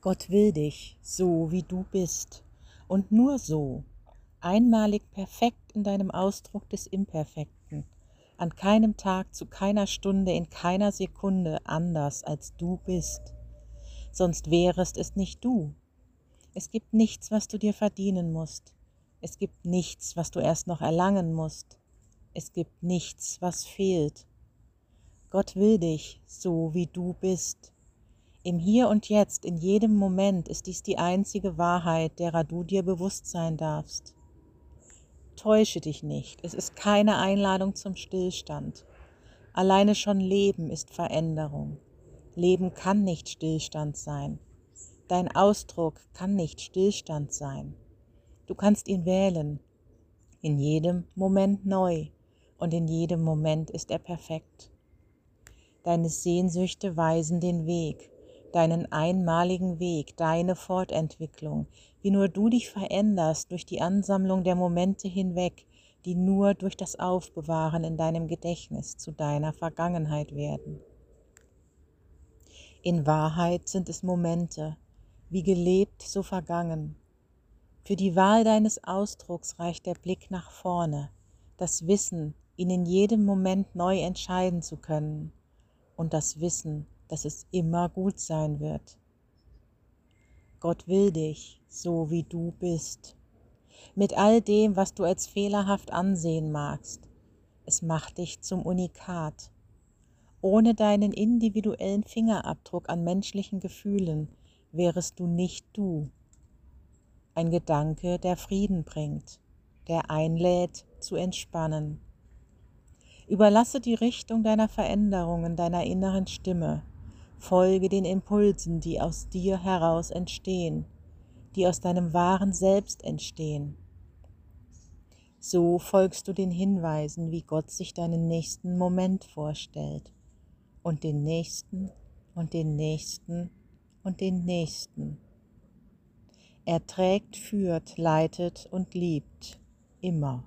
Gott will dich so, wie du bist und nur so, einmalig perfekt in deinem Ausdruck des Imperfekten, an keinem Tag, zu keiner Stunde, in keiner Sekunde anders, als du bist. Sonst wärest es nicht du. Es gibt nichts, was du dir verdienen musst. Es gibt nichts, was du erst noch erlangen musst. Es gibt nichts, was fehlt. Gott will dich so, wie du bist. Im Hier und Jetzt, in jedem Moment ist dies die einzige Wahrheit, derer du dir bewusst sein darfst. Täusche dich nicht, es ist keine Einladung zum Stillstand. Alleine schon Leben ist Veränderung. Leben kann nicht Stillstand sein. Dein Ausdruck kann nicht Stillstand sein. Du kannst ihn wählen, in jedem Moment neu, und in jedem Moment ist er perfekt. Deine Sehnsüchte weisen den Weg, deinen einmaligen Weg, deine Fortentwicklung, wie nur du dich veränderst durch die Ansammlung der Momente hinweg, die nur durch das Aufbewahren in deinem Gedächtnis zu deiner Vergangenheit werden. In Wahrheit sind es Momente, wie gelebt, so vergangen. Für die Wahl deines Ausdrucks reicht der Blick nach vorne, das Wissen, ihn in jedem Moment neu entscheiden zu können, und das Wissen, dass es immer gut sein wird. Gott will dich, so wie du bist, mit all dem, was du als fehlerhaft ansehen magst. Es macht dich zum Unikat. Ohne deinen individuellen Fingerabdruck an menschlichen Gefühlen wärest du nicht du. Ein Gedanke, der Frieden bringt, der einlädt zu entspannen. Überlasse die Richtung deiner Veränderungen deiner inneren Stimme Folge den Impulsen, die aus dir heraus entstehen, die aus deinem wahren Selbst entstehen. So folgst du den Hinweisen, wie Gott sich deinen nächsten Moment vorstellt und den nächsten und den nächsten und den nächsten. Er trägt, führt, leitet und liebt immer.